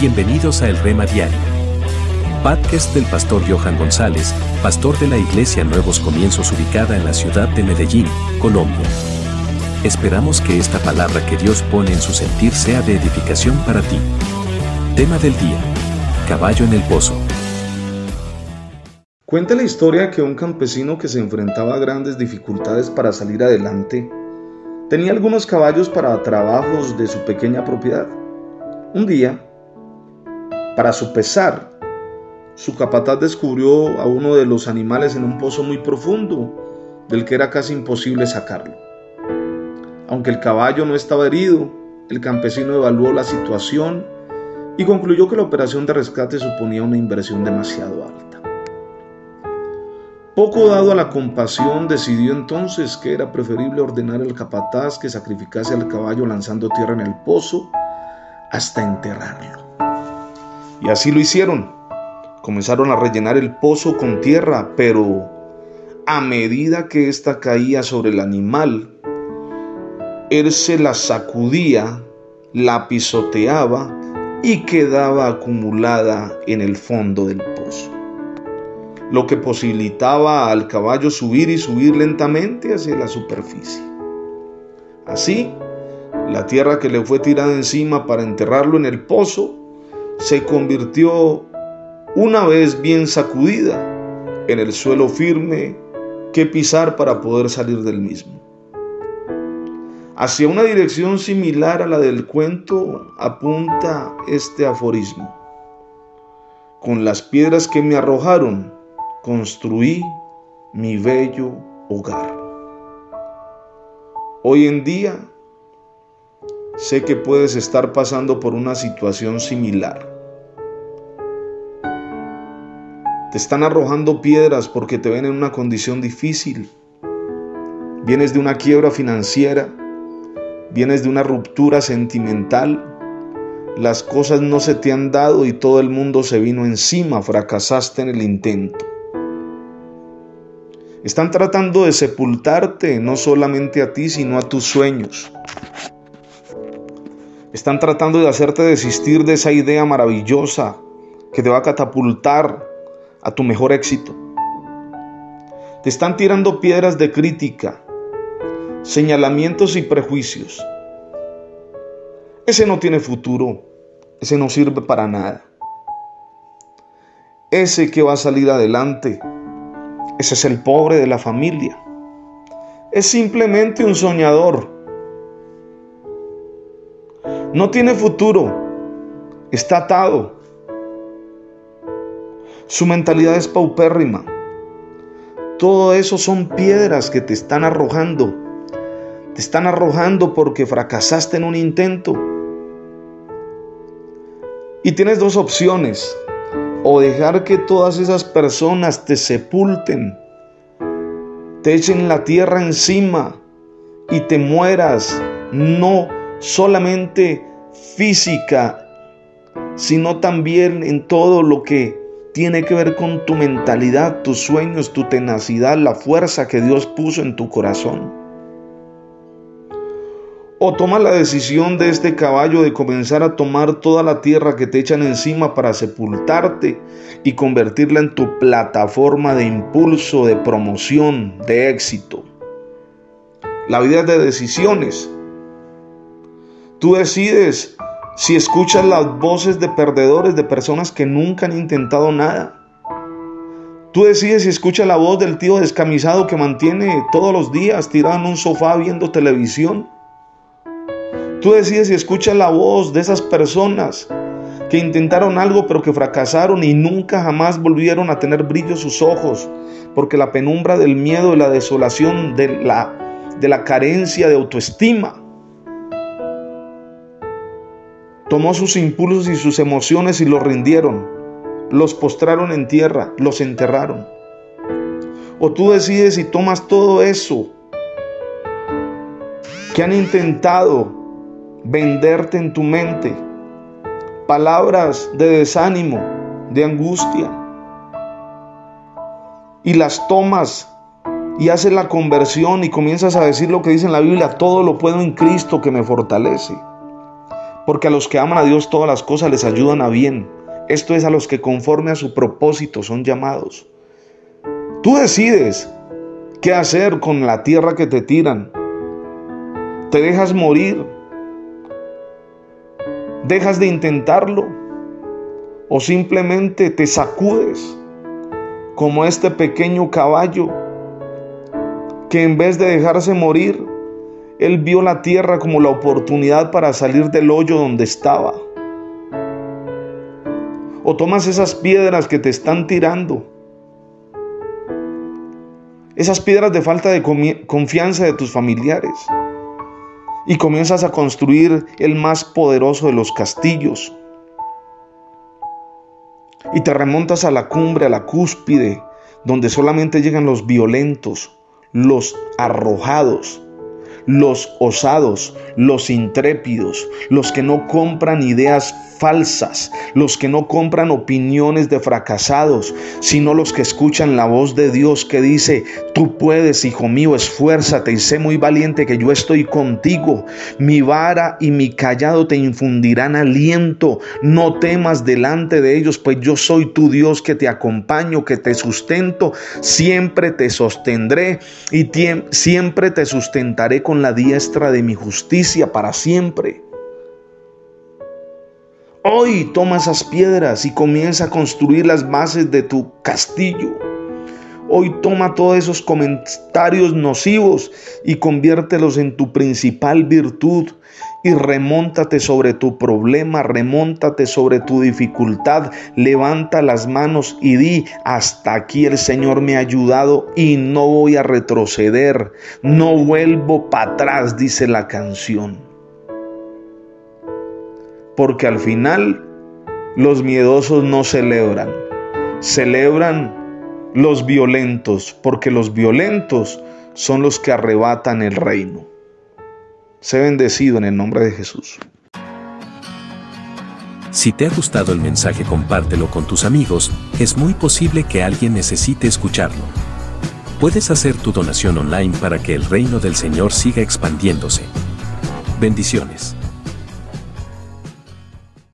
Bienvenidos a El Rema Diario. Podcast del pastor Johan González, pastor de la Iglesia Nuevos Comienzos ubicada en la ciudad de Medellín, Colombia. Esperamos que esta palabra que Dios pone en su sentir sea de edificación para ti. Tema del día. Caballo en el pozo. Cuenta la historia que un campesino que se enfrentaba a grandes dificultades para salir adelante tenía algunos caballos para trabajos de su pequeña propiedad. Un día, para su pesar, su capataz descubrió a uno de los animales en un pozo muy profundo, del que era casi imposible sacarlo. Aunque el caballo no estaba herido, el campesino evaluó la situación y concluyó que la operación de rescate suponía una inversión demasiado alta. Poco dado a la compasión, decidió entonces que era preferible ordenar al capataz que sacrificase al caballo lanzando tierra en el pozo hasta enterrarlo. Y así lo hicieron. Comenzaron a rellenar el pozo con tierra, pero a medida que ésta caía sobre el animal, él se la sacudía, la pisoteaba y quedaba acumulada en el fondo del pozo, lo que posibilitaba al caballo subir y subir lentamente hacia la superficie. Así, la tierra que le fue tirada encima para enterrarlo en el pozo se convirtió, una vez bien sacudida, en el suelo firme que pisar para poder salir del mismo. Hacia una dirección similar a la del cuento apunta este aforismo. Con las piedras que me arrojaron, construí mi bello hogar. Hoy en día, Sé que puedes estar pasando por una situación similar. Te están arrojando piedras porque te ven en una condición difícil. Vienes de una quiebra financiera, vienes de una ruptura sentimental, las cosas no se te han dado y todo el mundo se vino encima, fracasaste en el intento. Están tratando de sepultarte no solamente a ti, sino a tus sueños. Están tratando de hacerte desistir de esa idea maravillosa que te va a catapultar a tu mejor éxito. Te están tirando piedras de crítica, señalamientos y prejuicios. Ese no tiene futuro, ese no sirve para nada. Ese que va a salir adelante, ese es el pobre de la familia. Es simplemente un soñador no tiene futuro. Está atado. Su mentalidad es paupérrima. Todo eso son piedras que te están arrojando. Te están arrojando porque fracasaste en un intento. Y tienes dos opciones. O dejar que todas esas personas te sepulten, te echen la tierra encima y te mueras. No solamente física, sino también en todo lo que tiene que ver con tu mentalidad, tus sueños, tu tenacidad, la fuerza que Dios puso en tu corazón. O toma la decisión de este caballo de comenzar a tomar toda la tierra que te echan encima para sepultarte y convertirla en tu plataforma de impulso, de promoción, de éxito. La vida es de decisiones. Tú decides si escuchas las voces de perdedores, de personas que nunca han intentado nada. Tú decides si escuchas la voz del tío descamisado que mantiene todos los días tirado en un sofá viendo televisión. Tú decides si escuchas la voz de esas personas que intentaron algo pero que fracasaron y nunca jamás volvieron a tener brillo sus ojos, porque la penumbra del miedo, de la desolación, de la, de la carencia de autoestima Tomó sus impulsos y sus emociones y los rindieron. Los postraron en tierra, los enterraron. O tú decides y tomas todo eso que han intentado venderte en tu mente. Palabras de desánimo, de angustia. Y las tomas y haces la conversión y comienzas a decir lo que dice en la Biblia, todo lo puedo en Cristo que me fortalece. Porque a los que aman a Dios todas las cosas les ayudan a bien. Esto es a los que conforme a su propósito son llamados. Tú decides qué hacer con la tierra que te tiran. Te dejas morir. Dejas de intentarlo. O simplemente te sacudes como este pequeño caballo que en vez de dejarse morir, él vio la tierra como la oportunidad para salir del hoyo donde estaba. O tomas esas piedras que te están tirando. Esas piedras de falta de confianza de tus familiares. Y comienzas a construir el más poderoso de los castillos. Y te remontas a la cumbre, a la cúspide, donde solamente llegan los violentos, los arrojados, los osados, los intrépidos, los que no compran ideas falsas, los que no compran opiniones de fracasados, sino los que escuchan la voz de Dios que dice, tú puedes, hijo mío, esfuérzate y sé muy valiente que yo estoy contigo. Mi vara y mi callado te infundirán aliento. No temas delante de ellos, pues yo soy tu Dios que te acompaño, que te sustento, siempre te sostendré y siempre te sustentaré la diestra de mi justicia para siempre. Hoy toma esas piedras y comienza a construir las bases de tu castillo. Hoy toma todos esos comentarios nocivos y conviértelos en tu principal virtud y remóntate sobre tu problema, remóntate sobre tu dificultad, levanta las manos y di, hasta aquí el Señor me ha ayudado y no voy a retroceder, no vuelvo para atrás, dice la canción porque al final los miedosos no celebran, celebran los violentos, porque los violentos son los que arrebatan el reino. Sé bendecido en el nombre de Jesús. Si te ha gustado el mensaje compártelo con tus amigos, es muy posible que alguien necesite escucharlo. Puedes hacer tu donación online para que el reino del Señor siga expandiéndose. Bendiciones.